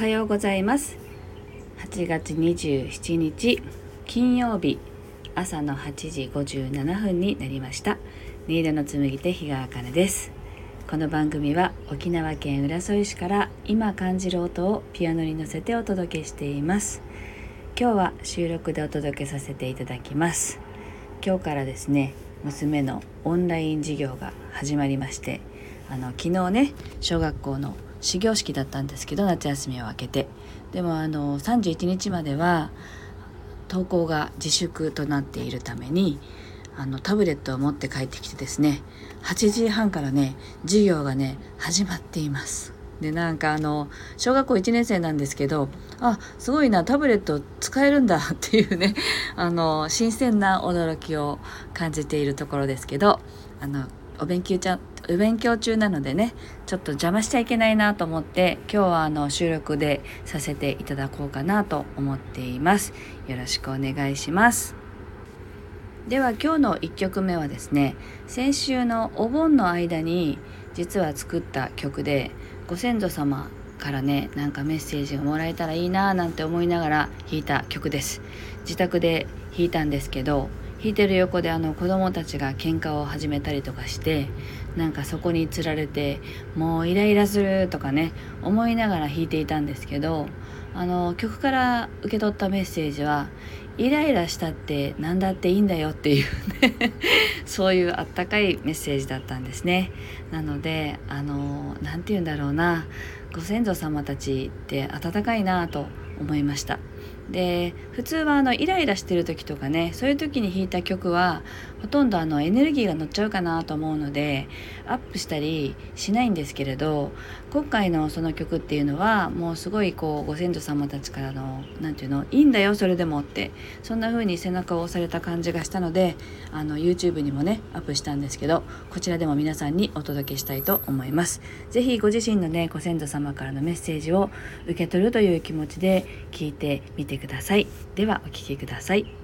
おはようございます。8月27日金曜日朝の8時57分になりました。新色の紡手日川茜です。この番組は沖縄県浦添市から今感じる音をピアノに乗せてお届けしています。今日は収録でお届けさせていただきます。今日からですね娘のオンライン授業が始まりましてあの昨日ね小学校の始業式だったんですけど夏休みを明けて。でもあの31日までは登校が自粛となっているためにあのタブレットを持って帰ってきてですね8時半からね授業がね始まっています。でなんかあの小学校1年生なんですけどあすごいなタブレット使えるんだ っていうねあの新鮮な驚きを感じているところですけどあのお勉強ちゃんお勉強中なのでねちょっと邪魔しちゃいけないなと思って今日はあの収録でさせていただこうかなと思っています。よろしくお願いします。では今日の1曲目はですね先週のお盆の間に実は作った曲でご先祖様からねなんかメッセージがもらえたらいいななんて思いながら弾いた曲です。自宅で弾いたんですけど弾いてる横であの子供たちが喧嘩を始めたりとかしてなんかそこにつられてもうイライラするとかね思いながら弾いていたんですけどあの曲から受け取ったメッセージはイライラしたって何だっていいんだよっていうね そういうあったかいメッセージだったんですね。なのであの何て言うんだろうなご先祖様たちって温かいなと思いました。で普通はあのイライラしてる時とかねそういう時に弾いた曲はほとんどあのエネルギーが乗っちゃうかなと思うのでアップしたりしないんですけれど今回のその曲っていうのはもうすごいこうご先祖様たちからの何て言うのいいんだよそれでもってそんな風に背中を押された感じがしたのであの YouTube にもねアップしたんですけどこちらでも皆さんにお届けしたいと思います。是非ご自身のねご先祖様からのメッセージを受け取るという気持ちで聞いてみてくださいではお聴きください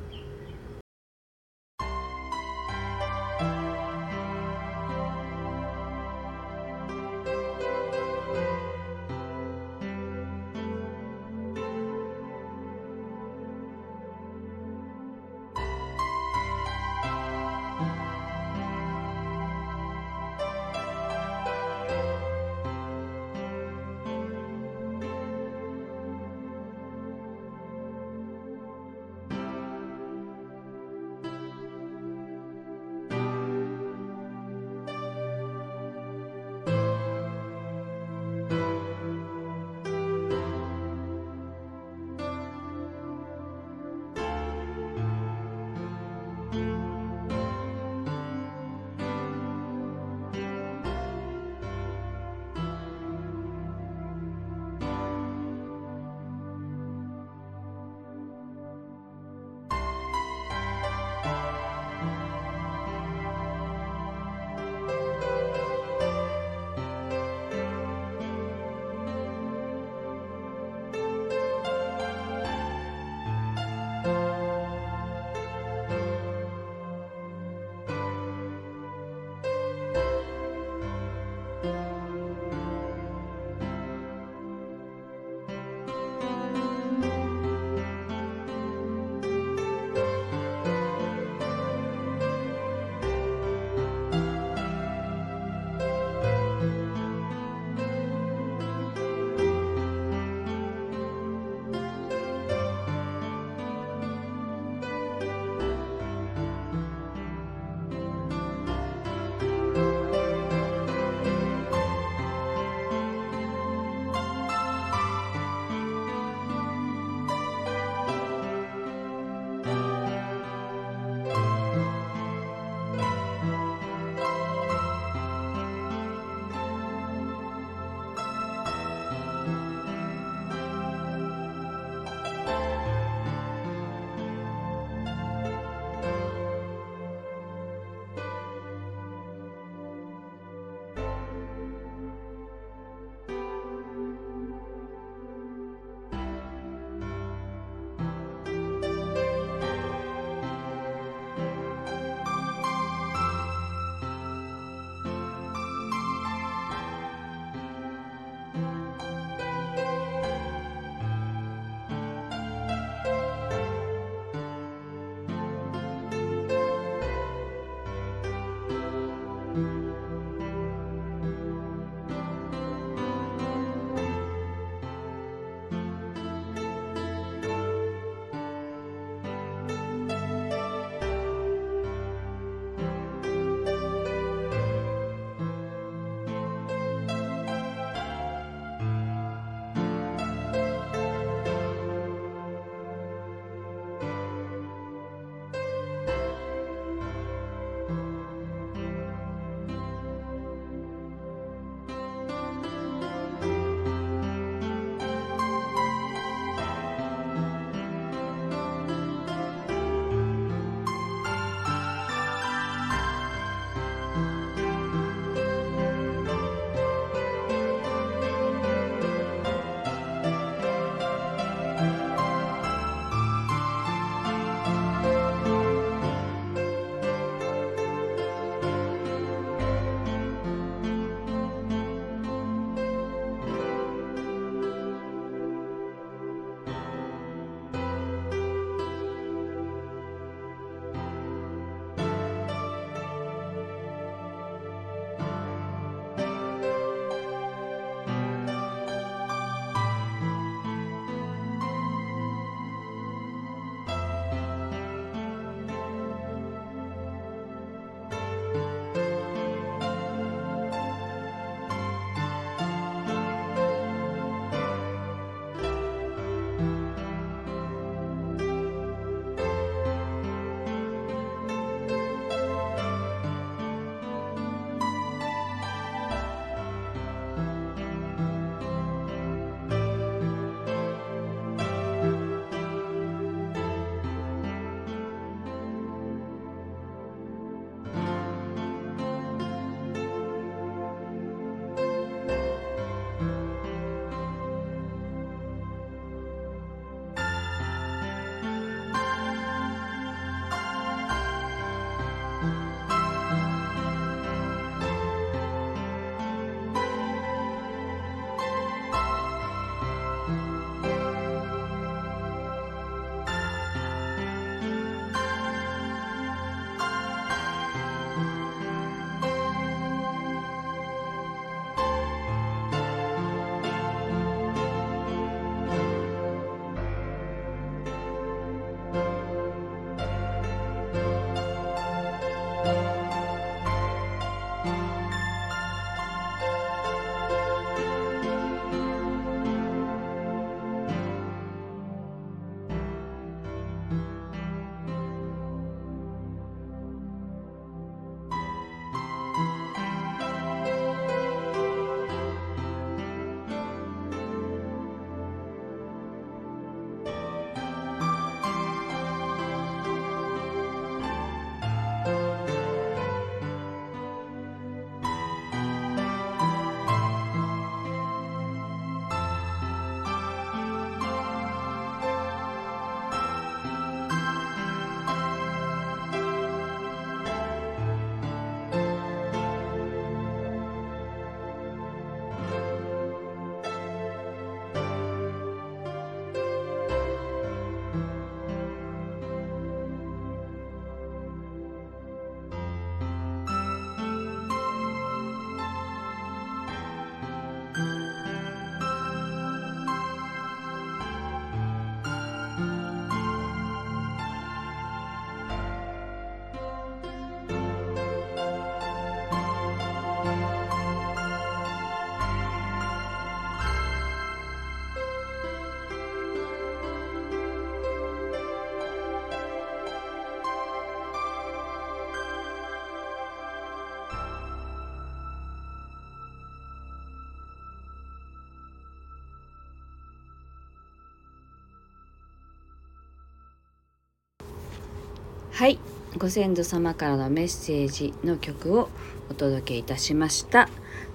はい。ご先祖様からのメッセージの曲をお届けいたしました。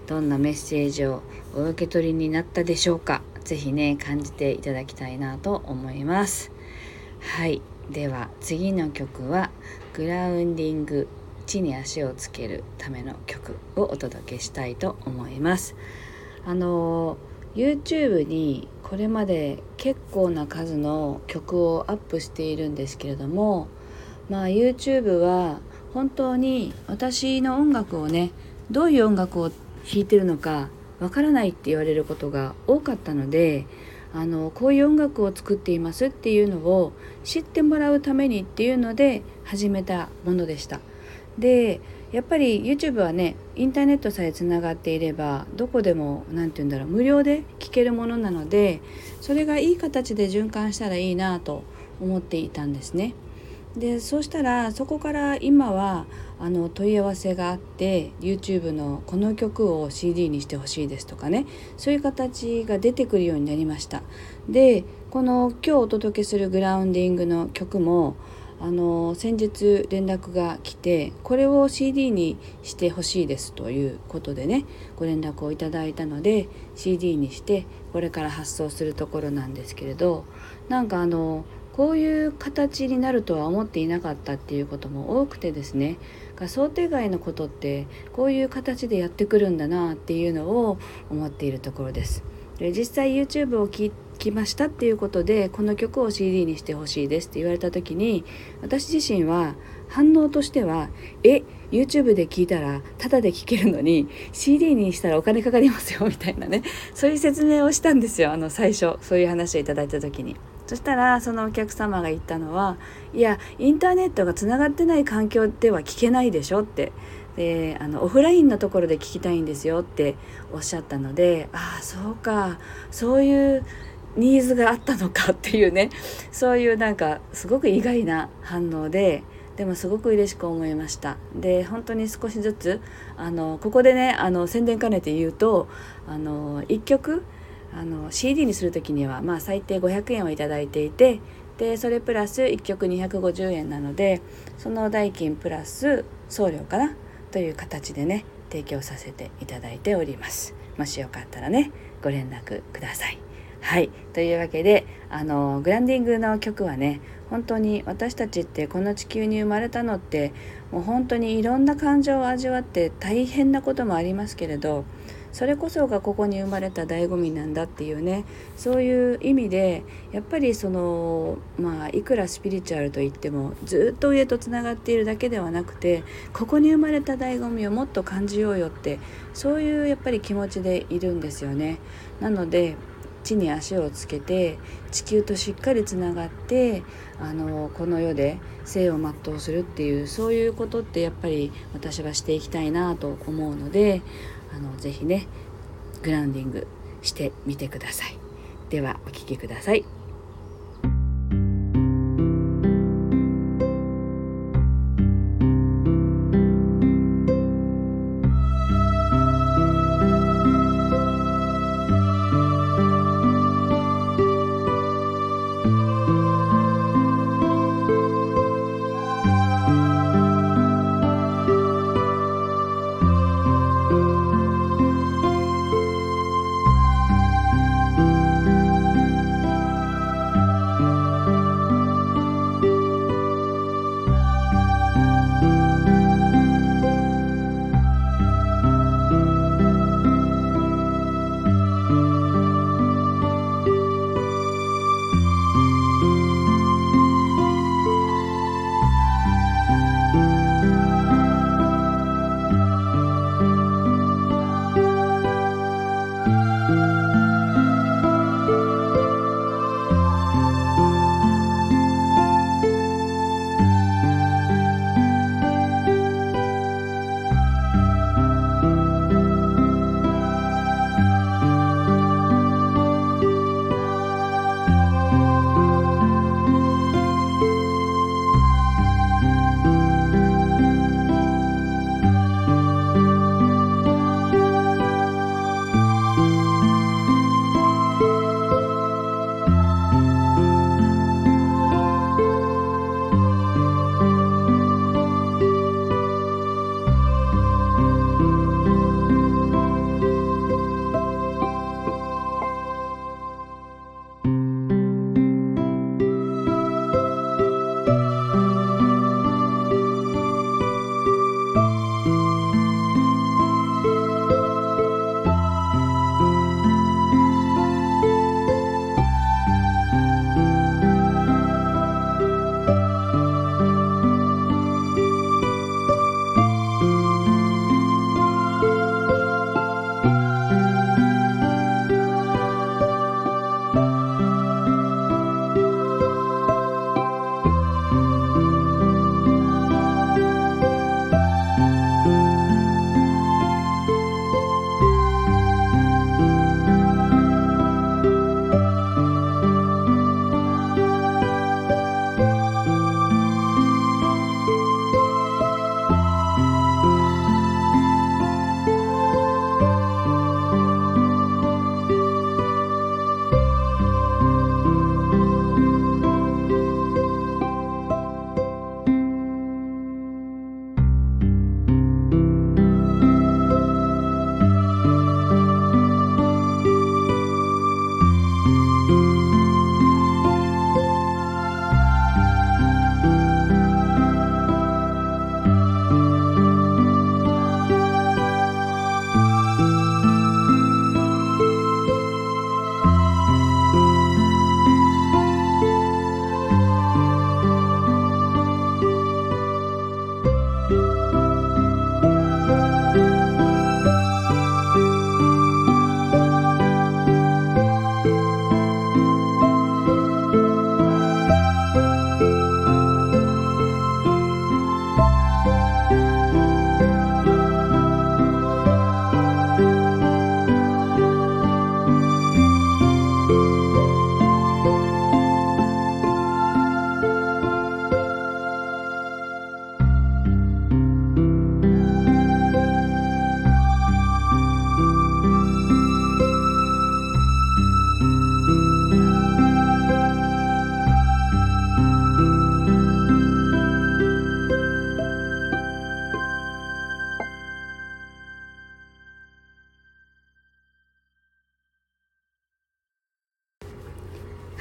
どんなメッセージをお受け取りになったでしょうか。是非ね感じていただきたいなと思います。はい。では次の曲はグラウンディング地に足をつけるための曲をお届けしたいと思います。あの YouTube にこれまで結構な数の曲をアップしているんですけれどもまあ YouTube は本当に私の音楽をねどういう音楽を弾いてるのかわからないって言われることが多かったのであのこういう音楽を作っていますっていうのを知ってもらうためにっていうので始めたものでした。でやっぱり YouTube はねインターネットさえつながっていればどこでも何て言うんだろう無料で聴けるものなのでそれがいい形で循環したらいいなと思っていたんですね。でそうしたらそこから今はあの問い合わせがあって YouTube のこの曲を CD にしてほしいですとかねそういう形が出てくるようになりました。でこの今日お届けするグラウンディングの曲もあの先日連絡が来てこれを CD にしてほしいですということでねご連絡をいただいたので CD にしてこれから発送するところなんですけれどなんかあのこういう形になるとは思っていなかったっていうことも多くてですね想定外のことってこういう形でやってくるんだなっていうのを思っているところです。で実際 YouTube を聞きましたっていうことでこの曲を CD にしてほしいですって言われた時に私自身は反応としては「え YouTube で聞いたらタダで聴けるのに CD にしたらお金かかりますよ」みたいなねそういう説明をしたんですよあの最初そういう話をいただいた時に。そしたらそのお客様が言ったのはいやインターネットがつながってない環境では聞けないでしょって。であのオフラインのところで聞きたいんですよっておっしゃったのでああそうか。そういうニーズがあったのかっていうね。そういうなんかすごく意外な反応ででもすごく嬉しく思いました。で本当に少しずつあのここでねあの宣伝兼ねて言うとあの1曲あの CD にする時にはまあ最低500円を頂いていてでそれプラス1曲250円なのでその代金プラス送料かなという形でね提供させていただいております。もしよかったらねご連絡ください。はい。というわけであのグランディングの曲はね本当に私たちってこの地球に生まれたのってもう本当にいろんな感情を味わって大変なこともありますけれどそれこそがここに生まれた醍醐味なんだっていうねそういう意味でやっぱりそのまあいくらスピリチュアルといってもずっと上とつながっているだけではなくてここに生まれた醍醐味をもっと感じようよってそういうやっぱり気持ちでいるんですよね。なので地に足をつけて地球としっかりつながってあのこの世で生を全うするっていうそういうことってやっぱり私はしていきたいなと思うのであのぜひねグラウンディングしてみてください。ではお聴きください。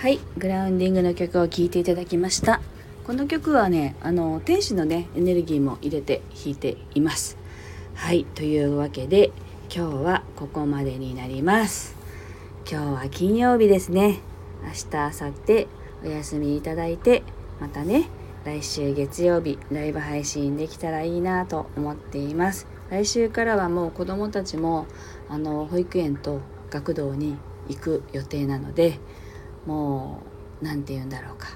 はいグラウンディングの曲を聴いていただきました。この曲はねあの天使のねエネルギーも入れて弾いています。はいというわけで今日はここまでになります。今日は金曜日ですね。明日明後日お休みいただいてまたね来週月曜日ライブ配信できたらいいなと思っています。来週からはもう子どもたちもあの保育園と学童に行く予定なのでもう何て言うんだろうか。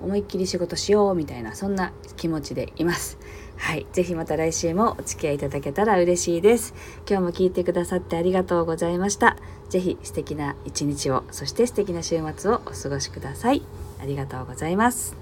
思いっきり仕事しようみたいなそんな気持ちでいます。はい。是非また来週もお付き合いいただけたら嬉しいです。今日も聞いてくださってありがとうございました。是非素敵な一日をそして素敵な週末をお過ごしください。ありがとうございます。